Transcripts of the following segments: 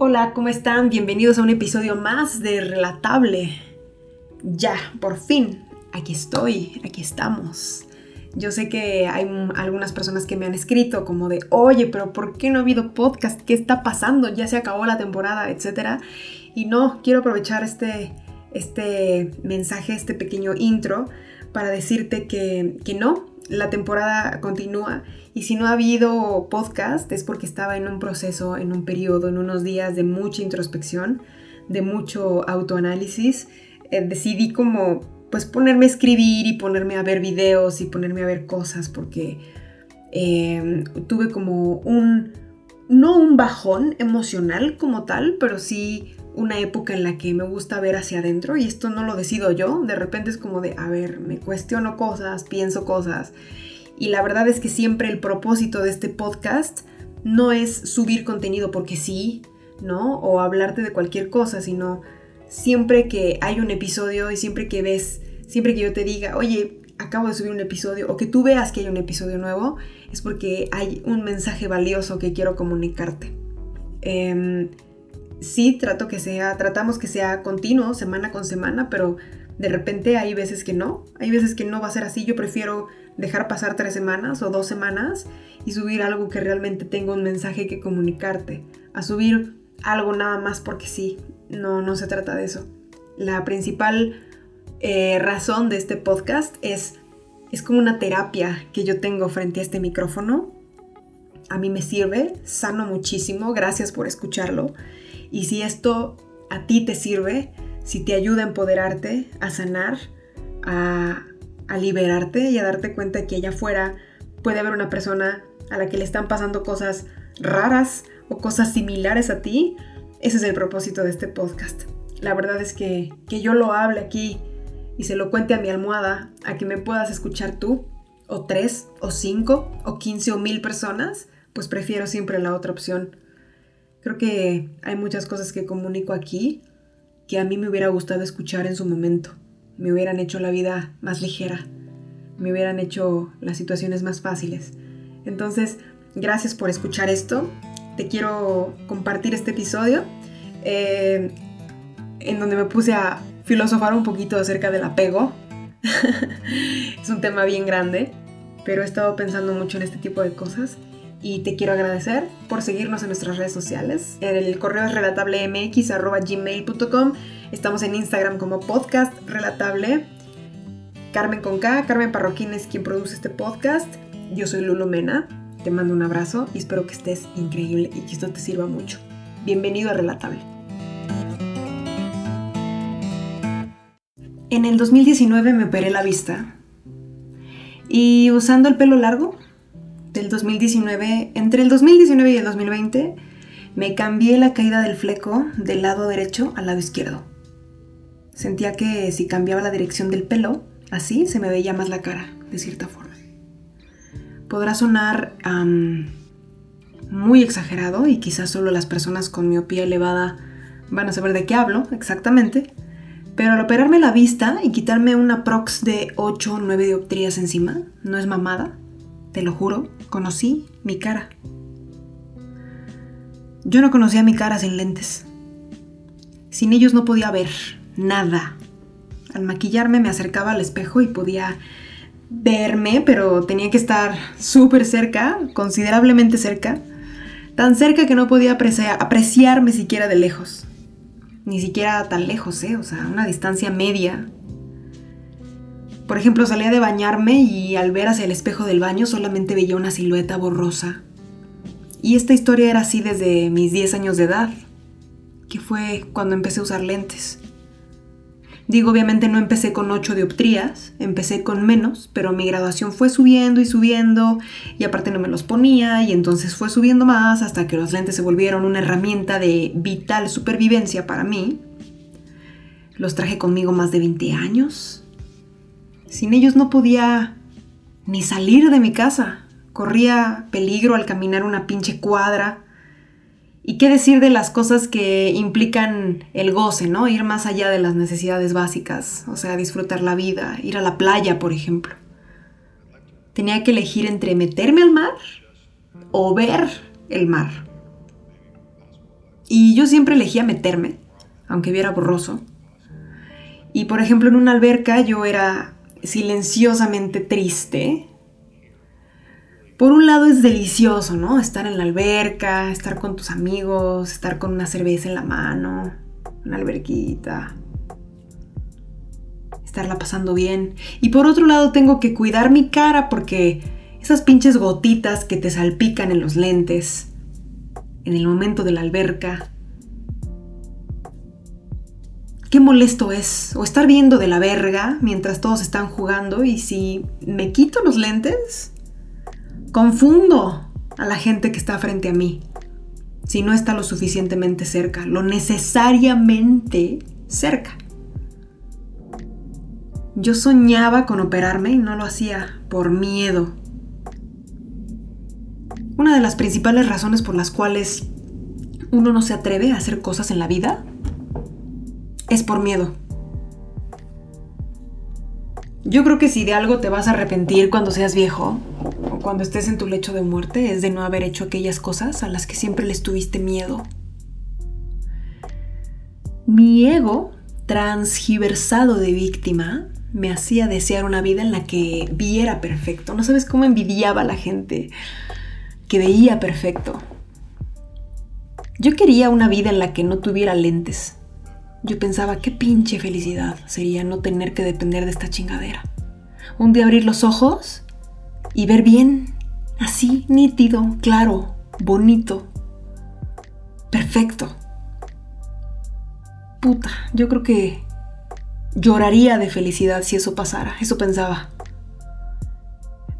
Hola, ¿cómo están? Bienvenidos a un episodio más de Relatable. Ya, por fin, aquí estoy, aquí estamos. Yo sé que hay algunas personas que me han escrito como de, oye, pero ¿por qué no ha habido podcast? ¿Qué está pasando? Ya se acabó la temporada, etc. Y no, quiero aprovechar este, este mensaje, este pequeño intro, para decirte que, que no, la temporada continúa y si no ha habido podcast es porque estaba en un proceso, en un periodo, en unos días de mucha introspección, de mucho autoanálisis. Eh, decidí como pues ponerme a escribir y ponerme a ver videos y ponerme a ver cosas porque em, tuve como un, no un bajón emocional como tal, pero sí una época en la que me gusta ver hacia adentro y esto no lo decido yo, de repente es como de, a ver, me cuestiono cosas, pienso cosas y la verdad es que siempre el propósito de este podcast no es subir contenido porque sí, ¿no? O hablarte de cualquier cosa, sino siempre que hay un episodio y siempre que ves, siempre que yo te diga, oye, acabo de subir un episodio, o que tú veas que hay un episodio nuevo, es porque hay un mensaje valioso que quiero comunicarte. Em, sí, trato que sea, tratamos que sea continuo, semana con semana, pero de repente hay veces que no, hay veces que no va a ser así, yo prefiero dejar pasar tres semanas o dos semanas y subir algo que realmente tenga un mensaje que comunicarte. A subir algo nada más porque sí. No, no se trata de eso. La principal eh, razón de este podcast es, es como una terapia que yo tengo frente a este micrófono. A mí me sirve, sano muchísimo, gracias por escucharlo. Y si esto a ti te sirve, si te ayuda a empoderarte, a sanar, a, liberarte y a darte cuenta que allá afuera puede haber una persona a la que le están pasando cosas raras o cosas similares a ti, ese es el propósito de este podcast. La verdad es que, que yo lo hable aquí y se lo cuente a mi almohada, a que me puedas escuchar tú, o tres, o cinco, o quince, o mil personas, pues prefiero siempre la otra opción. Creo que hay muchas cosas que comunico aquí que a mí me hubiera gustado escuchar en su momento me hubieran hecho la vida más ligera, me hubieran hecho las situaciones más fáciles. Entonces, gracias por escuchar esto. Te quiero compartir este episodio eh, en donde me puse a filosofar un poquito acerca del apego. es un tema bien grande, pero he estado pensando mucho en este tipo de cosas y te quiero agradecer por seguirnos en nuestras redes sociales. El correo es relatablemx.gmail.com Estamos en Instagram como podcast relatable. Carmen con Carmen Parroquín es quien produce este podcast. Yo soy Lulu Mena. Te mando un abrazo y espero que estés increíble y que esto te sirva mucho. Bienvenido a Relatable. En el 2019 me operé la vista y usando el pelo largo del 2019, entre el 2019 y el 2020, me cambié la caída del fleco del lado derecho al lado izquierdo. Sentía que si cambiaba la dirección del pelo, así se me veía más la cara, de cierta forma. Podrá sonar muy exagerado y quizás solo las personas con miopía elevada van a saber de qué hablo exactamente, pero al operarme la vista y quitarme una prox de 8 o 9 dioptrías encima, no es mamada, te lo juro, conocí mi cara. Yo no conocía mi cara sin lentes. Sin ellos no podía ver, nada. Al maquillarme me acercaba al espejo y podía verme, pero tenía que estar súper cerca, considerablemente cerca, tan cerca que no podía apreciarme siquiera de lejos. Ni siquiera tan lejos, ¿eh? O sea, una distancia media. Por ejemplo, salía de bañarme y al ver hacia el espejo del baño solamente veía una silueta borrosa. Y esta historia era así desde mis 10 años de edad, que fue cuando empecé a usar lentes. Digo, obviamente no empecé con 8 dioptrías, empecé con menos, pero mi graduación fue subiendo y subiendo y aparte no me los ponía y entonces fue subiendo más hasta que los lentes se volvieron una herramienta de vital supervivencia para mí. Los traje conmigo más de 20 años. Sin ellos no podía ni salir de mi casa. Corría peligro al caminar una pinche cuadra y qué decir de las cosas que implican el goce, ¿no? Ir más allá de las necesidades básicas, o sea, disfrutar la vida, ir a la playa, por ejemplo. Tenía que elegir entre meterme al mar o ver el mar. Y yo siempre elegía meterme, aunque viera borroso. Y por ejemplo, en una alberca yo era silenciosamente triste. Por un lado es delicioso, ¿no? Estar en la alberca, estar con tus amigos, estar con una cerveza en la mano, una alberquita, estarla pasando bien. Y por otro lado tengo que cuidar mi cara porque esas pinches gotitas que te salpican en los lentes, en el momento de la alberca, qué molesto es. O estar viendo de la verga mientras todos están jugando y si me quito los lentes, confundo a la gente que está frente a mí. Si no está lo suficientemente cerca, lo necesariamente cerca. Yo soñaba con operarme y no lo hacía por miedo. Una de las principales razones por las cuales uno no se atreve a hacer cosas en la vida es por miedo. Yo creo que si de algo te vas a arrepentir cuando seas viejo o cuando estés en tu lecho de muerte es de no haber hecho aquellas cosas a las que siempre les tuviste miedo. Mi ego, transgiversado de víctima, me hacía desear una vida en la que viera perfecto. No sabes cómo envidiaba a la gente que veía perfecto. Yo quería una vida en la que no tuviera lentes, yo pensaba, qué pinche felicidad sería no tener que depender de esta chingadera. Un día abrir los ojos y ver bien, así, nítido, claro, bonito, perfecto. Puta, yo creo que lloraría de felicidad si eso pasara, eso pensaba.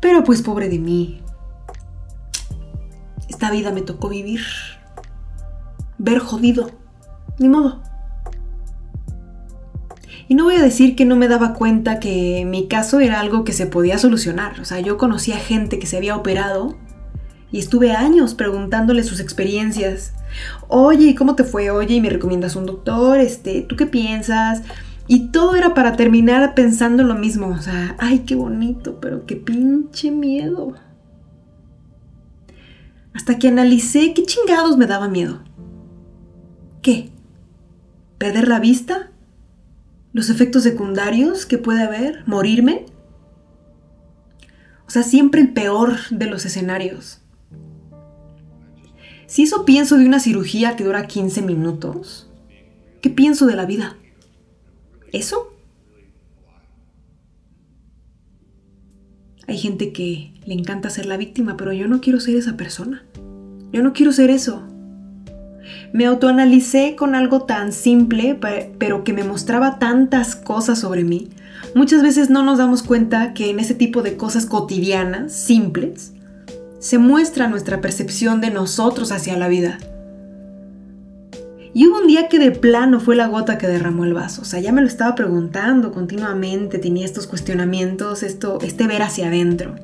Pero pues pobre de mí. Esta vida me tocó vivir. Ver jodido. Ni modo. Y no voy a decir que no me daba cuenta que mi caso era algo que se podía solucionar. O sea, yo conocía gente que se había operado y estuve años preguntándole sus experiencias. Oye, ¿y cómo te fue? Oye, ¿y me recomiendas un doctor? Este, ¿tú qué piensas? Y todo era para terminar pensando lo mismo. O sea, ay, qué bonito, pero qué pinche miedo. Hasta que analicé qué chingados me daba miedo. ¿Qué? ¿Perder la vista? Los efectos secundarios que puede haber, morirme. O sea, siempre el peor de los escenarios. Si eso pienso de una cirugía que dura 15 minutos, ¿qué pienso de la vida? ¿Eso? Hay gente que le encanta ser la víctima, pero yo no quiero ser esa persona. Yo no quiero ser eso. Me autoanalicé con algo tan simple, pero que me mostraba tantas cosas sobre mí. Muchas veces no nos damos cuenta que en ese tipo de cosas cotidianas, simples, se muestra nuestra percepción de nosotros hacia la vida. Y hubo un día que de plano fue la gota que derramó el vaso. O sea, ya me lo estaba preguntando continuamente, tenía estos cuestionamientos, esto, este ver hacia adentro.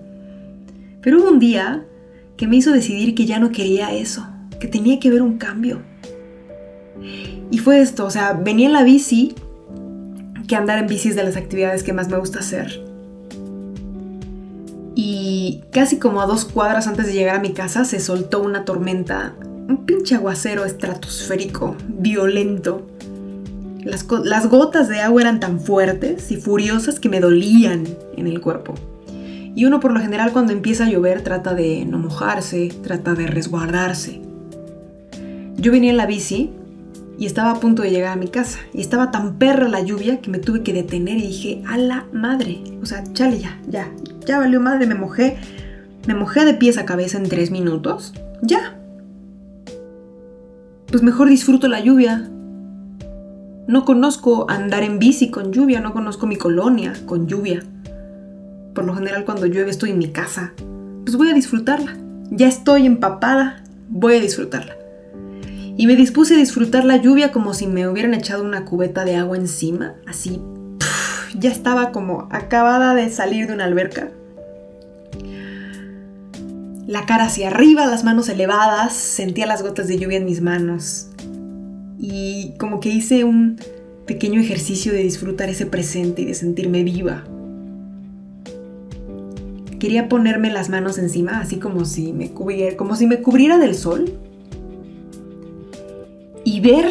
Pero hubo un día que me hizo decidir que ya no quería eso, que tenía que ver un cambio. Y fue esto, o sea, venía en la bici, que andar en bici es de las actividades que más me gusta hacer. Y casi como a dos cuadras antes de llegar a mi casa se soltó una tormenta, un pinche aguacero estratosférico, violento. Las, las gotas de agua eran tan fuertes y furiosas que me dolían en el cuerpo. Y uno por lo general cuando empieza a llover trata de no mojarse, trata de resguardarse. Yo venía en la bici y estaba a punto de llegar a mi casa. Y estaba tan perra la lluvia que me tuve que detener y dije, a la madre. O sea, chale ya, ya, ya valió madre, me mojé. Me mojé de pies a cabeza en tres minutos. Ya. Pues mejor disfruto la lluvia. No conozco andar en bici con lluvia, no conozco mi colonia con lluvia. Por lo general cuando llueve estoy en mi casa. Pues voy a disfrutarla. Ya estoy empapada, voy a disfrutarla y me dispuse a disfrutar la lluvia como si me hubieran echado una cubeta de agua encima, así. ya estaba como acabada de salir de una alberca. La cara hacia arriba, las manos elevadas, sentía las gotas de lluvia en mis manos. Y como que hice un pequeño ejercicio de disfrutar ese presente y de sentirme viva. Quería ponerme las manos encima, así como si me cubriera, como si me cubriera del sol y ver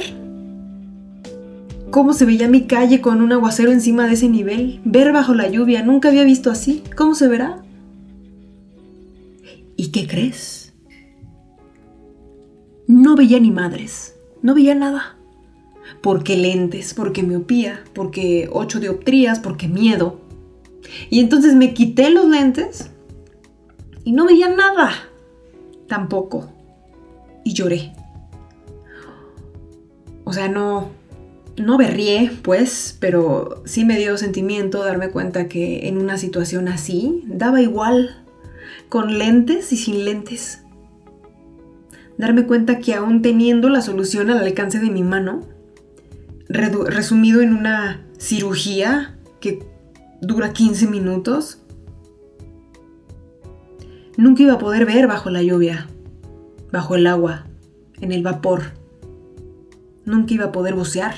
cómo se veía mi calle con un aguacero encima de ese nivel, ver bajo la lluvia, nunca había visto así, ¿cómo se verá? ¿Y qué crees? No veía ni madres, no veía nada. Porque lentes, porque miopía, porque ocho dioptrías, porque miedo. Y entonces me quité los lentes y no veía nada. Tampoco. Y lloré. O sea, no, no berrié, pues, pero sí me dio sentimiento darme cuenta que en una situación así daba igual, con lentes y sin lentes. Darme cuenta que aún teniendo la solución al alcance de mi mano, resumido en una cirugía que dura 15 minutos, nunca iba a poder ver bajo la lluvia, bajo el agua, en el vapor. Nunca iba a poder bucear.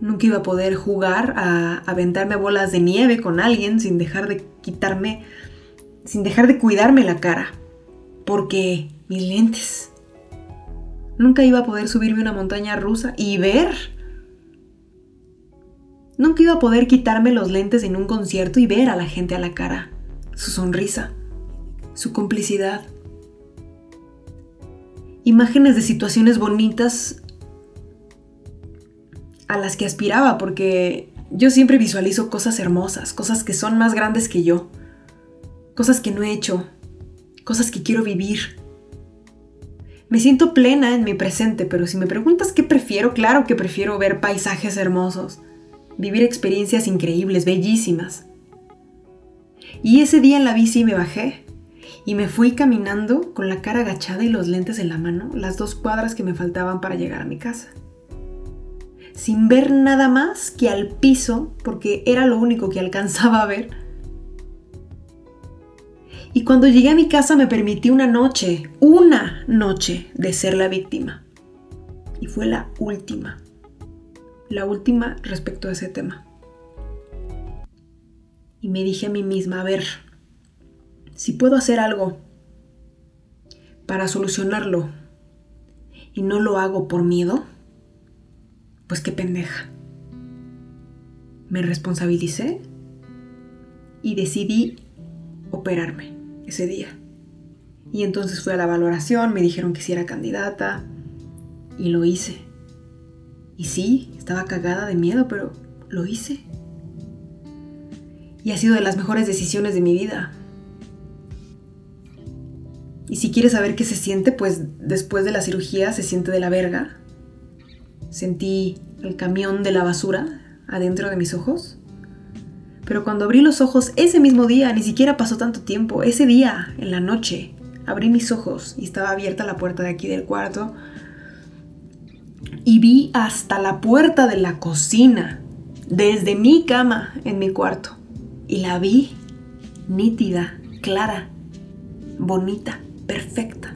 Nunca iba a poder jugar a aventarme bolas de nieve con alguien sin dejar de quitarme, sin dejar de cuidarme la cara. Porque mis lentes. Nunca iba a poder subirme una montaña rusa y ver. Nunca iba a poder quitarme los lentes en un concierto y ver a la gente a la cara. Su sonrisa. Su complicidad. Imágenes de situaciones bonitas a las que aspiraba, porque yo siempre visualizo cosas hermosas, cosas que son más grandes que yo, cosas que no he hecho, cosas que quiero vivir. Me siento plena en mi presente, pero si me preguntas qué prefiero, claro que prefiero ver paisajes hermosos, vivir experiencias increíbles, bellísimas. Y ese día en la bici me bajé y me fui caminando con la cara agachada y los lentes en la mano, las dos cuadras que me faltaban para llegar a mi casa sin ver nada más que al piso, porque era lo único que alcanzaba a ver. Y cuando llegué a mi casa me permití una noche, una noche de ser la víctima. Y fue la última, la última respecto a ese tema. Y me dije a mí misma, a ver, si puedo hacer algo para solucionarlo y no lo hago por miedo, pues qué pendeja. Me responsabilicé y decidí operarme ese día. Y entonces fui a la valoración, me dijeron que si era candidata y lo hice. Y sí, estaba cagada de miedo, pero lo hice. Y ha sido de las mejores decisiones de mi vida. Y si quieres saber qué se siente, pues después de la cirugía se siente de la verga. Sentí el camión de la basura adentro de mis ojos. Pero cuando abrí los ojos ese mismo día, ni siquiera pasó tanto tiempo, ese día, en la noche, abrí mis ojos y estaba abierta la puerta de aquí del cuarto y vi hasta la puerta de la cocina, desde mi cama en mi cuarto. Y la vi nítida, clara, bonita, perfecta.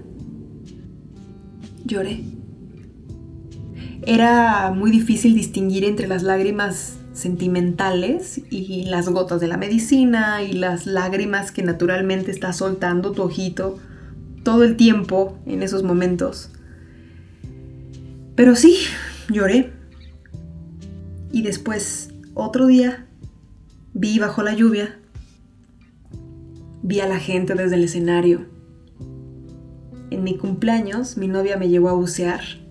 Lloré. Era muy difícil distinguir entre las lágrimas sentimentales y las gotas de la medicina y las lágrimas que naturalmente está soltando tu ojito todo el tiempo en esos momentos. Pero sí, lloré. Y después, otro día, vi bajo la lluvia, vi a la gente desde el escenario. En mi cumpleaños, mi novia me llevó a bucear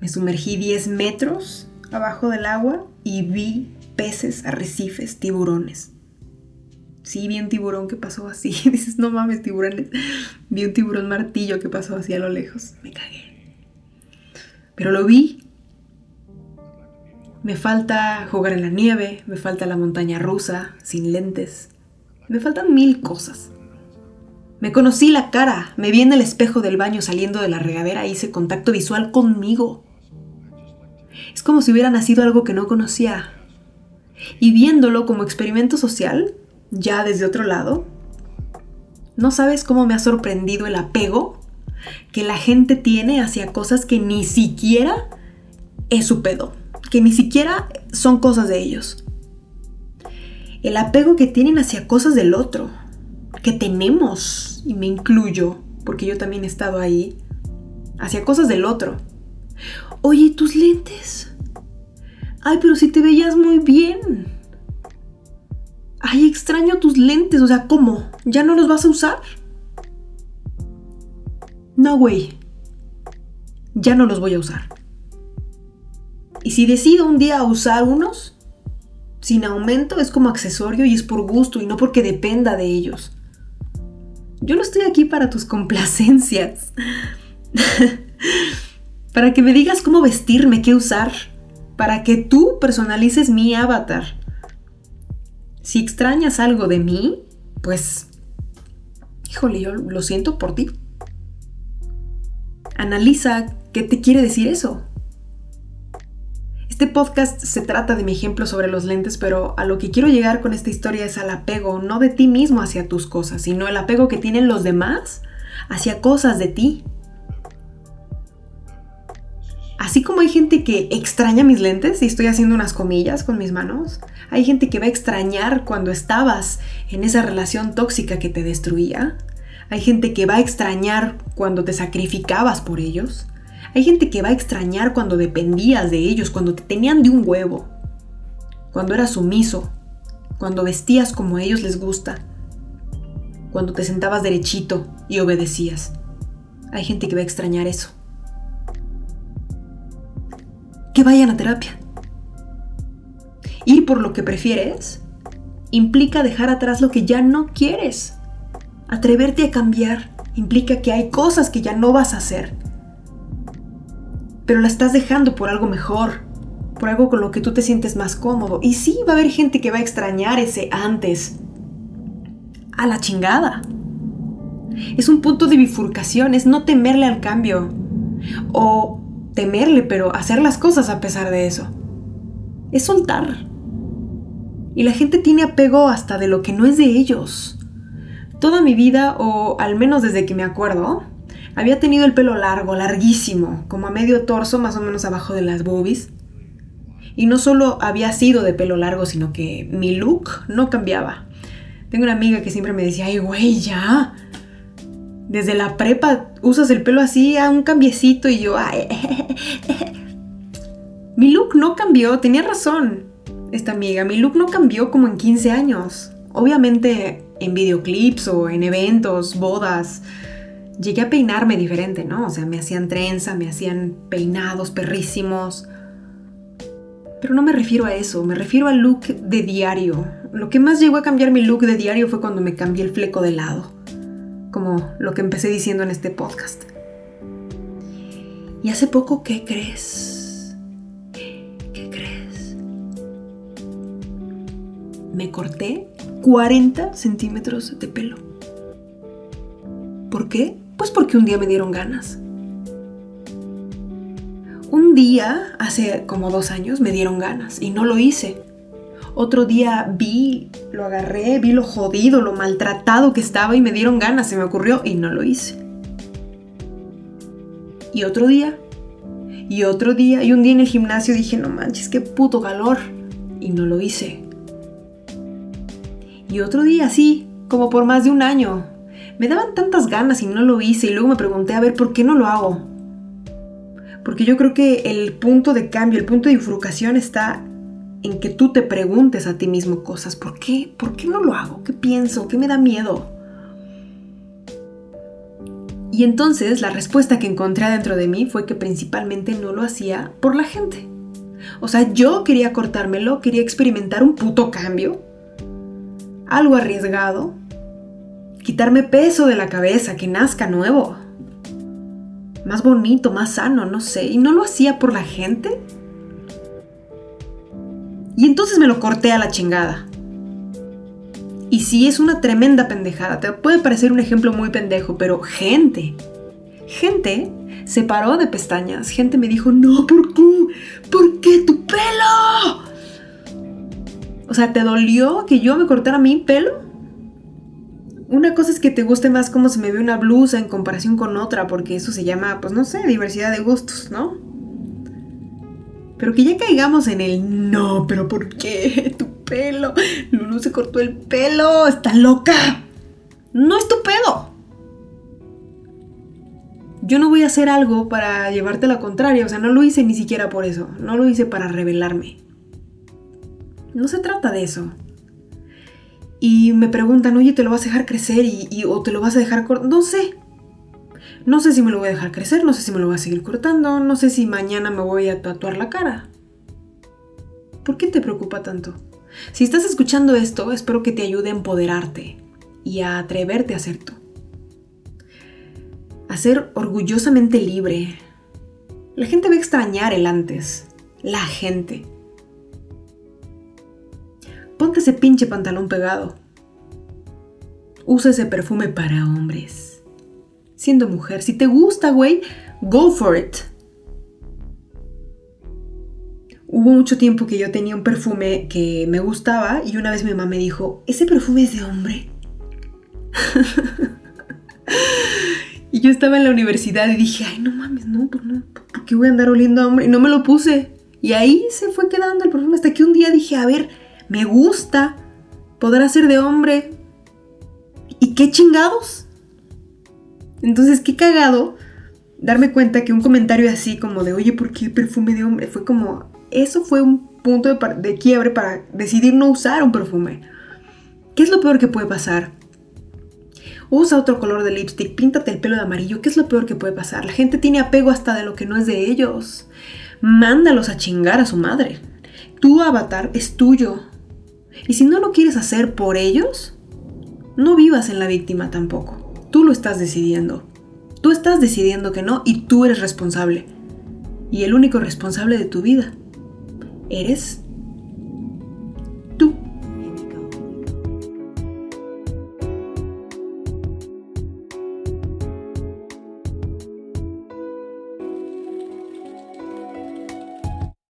me sumergí 10 metros abajo del agua y vi peces, arrecifes, tiburones. Sí, vi un tiburón que pasó así. Dices, no mames, tiburones. Vi un tiburón martillo que pasó así a lo lejos. Me cagué. Pero lo vi. Me falta jugar en la nieve, me falta la montaña rusa, sin lentes. Me faltan mil cosas. Me conocí la cara, me vi en el espejo del baño saliendo de la regadera, hice contacto visual conmigo. Es como si hubiera nacido algo que no conocía. Y viéndolo como experimento social, ya desde otro lado, no sabes cómo me ha sorprendido el apego que la gente tiene hacia cosas que ni siquiera es su pedo, que ni siquiera son cosas de ellos. El apego que tienen hacia cosas del otro, que tenemos, y me incluyo, porque yo también he estado ahí, hacia cosas del otro Oye, tus lentes. Ay, pero si te veías muy bien. Ay, extraño tus lentes. O sea, ¿cómo? ¿Ya no los vas a usar? No, güey. Ya no los voy a usar. Y si decido un día usar unos, sin aumento es como accesorio y es por gusto y no porque dependa de ellos. Yo no estoy aquí para tus complacencias. para que me digas cómo vestirme, qué usar. Para que tú personalices mi avatar. Si extrañas algo de mí, pues... Híjole, yo lo siento por ti. Analiza qué te quiere decir eso. Este podcast se trata de mi ejemplo sobre los lentes, pero a lo que quiero llegar con esta historia es al apego, no de ti mismo hacia tus cosas, sino el apego que tienen los demás hacia cosas de ti. Así como hay gente que extraña mis lentes, y estoy haciendo unas comillas con mis manos, hay gente que va a extrañar cuando estabas en esa relación tóxica que te destruía. Hay gente que va a extrañar cuando te sacrificabas por ellos. Hay gente que va a extrañar cuando dependías de ellos, cuando te tenían de un huevo, cuando eras sumiso, cuando vestías como a ellos les gusta, cuando te sentabas derechito y obedecías. Hay gente que va a extrañar eso. Que vayan a terapia. Ir por lo que prefieres implica dejar atrás lo que ya no quieres. Atreverte a cambiar implica que hay cosas que ya no vas a hacer pero la estás dejando por algo mejor, por algo con lo que tú te sientes más cómodo. Y sí, va a haber gente que va a extrañar ese antes. A la chingada. Es un punto de bifurcación, es no temerle al cambio. O temerle, pero hacer las cosas a pesar de eso. Es soltar. Y la gente tiene apego hasta de lo que no es de ellos. Toda mi vida, o al menos desde que me acuerdo, había tenido el pelo largo, larguísimo, como a medio torso, más o menos abajo de las boobies. Y no solo había sido de pelo largo, sino que mi look no cambiaba. Tengo una amiga que siempre me decía, ay, güey, ya. Desde la prepa usas el pelo así a un cambiecito y yo, mi look no cambió, tenía razón esta amiga. Mi look no cambió como en 15 años. Obviamente en videoclips o en eventos, bodas, llegué a peinarme diferente, ¿no? O sea, me hacían trenza, me hacían peinados perrísimos. Pero no me refiero a eso, me refiero al look de diario. Lo que más llegó a cambiar mi look de diario fue cuando me cambié el fleco de lado, como lo que empecé diciendo en este podcast. Y hace poco, ¿qué crees? ¿Qué crees? Me corté 40 centímetros de pelo. ¿Por qué? Pues porque un día me dieron ganas. Un día, hace como dos años, me dieron ganas y no lo hice. Otro día vi, lo agarré, vi lo jodido, lo maltratado que estaba y me dieron ganas, se me ocurrió y no lo hice. Y otro día, y otro día, y un día en el gimnasio dije, no manches, qué puto calor. Y no lo hice. Y otro día, sí, como por más de un año, me daban tantas ganas y no lo hice y luego me pregunté, a ver, ¿por qué no lo hago? Porque yo creo que el punto de cambio, el punto de bifurcación está en que tú te preguntes a ti mismo cosas. ¿Por qué? ¿Por qué no lo hago? ¿Qué pienso? ¿Qué me da miedo? Y entonces la respuesta que encontré dentro de mí fue que principalmente no lo hacía por la gente. O sea, yo quería cortármelo, quería experimentar un puto cambio, algo arriesgado, quitarme peso de la cabeza, que nazca nuevo. Más bonito, más sano, no sé. Y no lo hacía por la gente. Y entonces me lo corté a la chingada. Y sí, es una tremenda pendejada. Te puede parecer un ejemplo muy pendejo, pero gente, gente se paró de pestañas. Gente me dijo, no, ¿por qué? ¿Por qué tu pelo? O sea, ¿te dolió que yo me cortara mi pelo? Una cosa es que te guste más cómo se me ve una blusa en comparación con otra, porque eso se llama, pues no sé, diversidad de gustos, ¿no? Pero que ya caigamos en el no, pero ¿por qué? Tu pelo. Lulu se cortó el pelo. Está loca. No es tu pedo. yo no voy a hacer algo para llevarte la contraria, o sea, no lo hice ni siquiera por eso, no lo hice para revelarme. No se trata de eso. Y me preguntan, oye, ¿te lo vas a dejar crecer y, o te lo vas a dejar cortar? No sé. No sé si me lo voy a dejar crecer, no sé si me lo voy a seguir cortando, no sé si mañana me voy a tatuar la cara. ¿Por qué te preocupa tanto? Si estás escuchando esto, espero que te ayude a empoderarte y a atreverte a ser tú. A ser orgullosamente libre. La gente va a extrañar el antes. La gente. Ponte ese pinche pantalón pegado. Usa ese perfume para hombres. Siendo mujer, si te gusta, güey, go for it. Hubo mucho tiempo que yo tenía un perfume que me gustaba y una vez mi mamá me dijo, ¿ese perfume es de hombre? y yo estaba en la universidad y dije, ay, no mames, no, pues no, ¿por qué voy a andar oliendo a hombre? Y no me lo puse. Y ahí se fue quedando el perfume hasta que un día dije, a ver, me gusta, podrá ser de hombre. ¿Y qué chingados? Entonces, qué cagado darme cuenta que un comentario así como de, oye, ¿por qué perfume de hombre? Fue como, eso fue un punto de, quiebre para decidir no usar un perfume. ¿Qué es lo peor que puede pasar? Usa otro color de lipstick, píntate el pelo de amarillo. ¿Qué es lo peor que puede pasar? La gente tiene apego hasta de lo que no es de ellos. Mándalos a chingar a su madre. Tu avatar es tuyo. Y si no lo quieres hacer por ellos, no vivas en la víctima tampoco. Tú lo estás decidiendo. Tú estás decidiendo que no y tú eres responsable. Y el único responsable de tu vida eres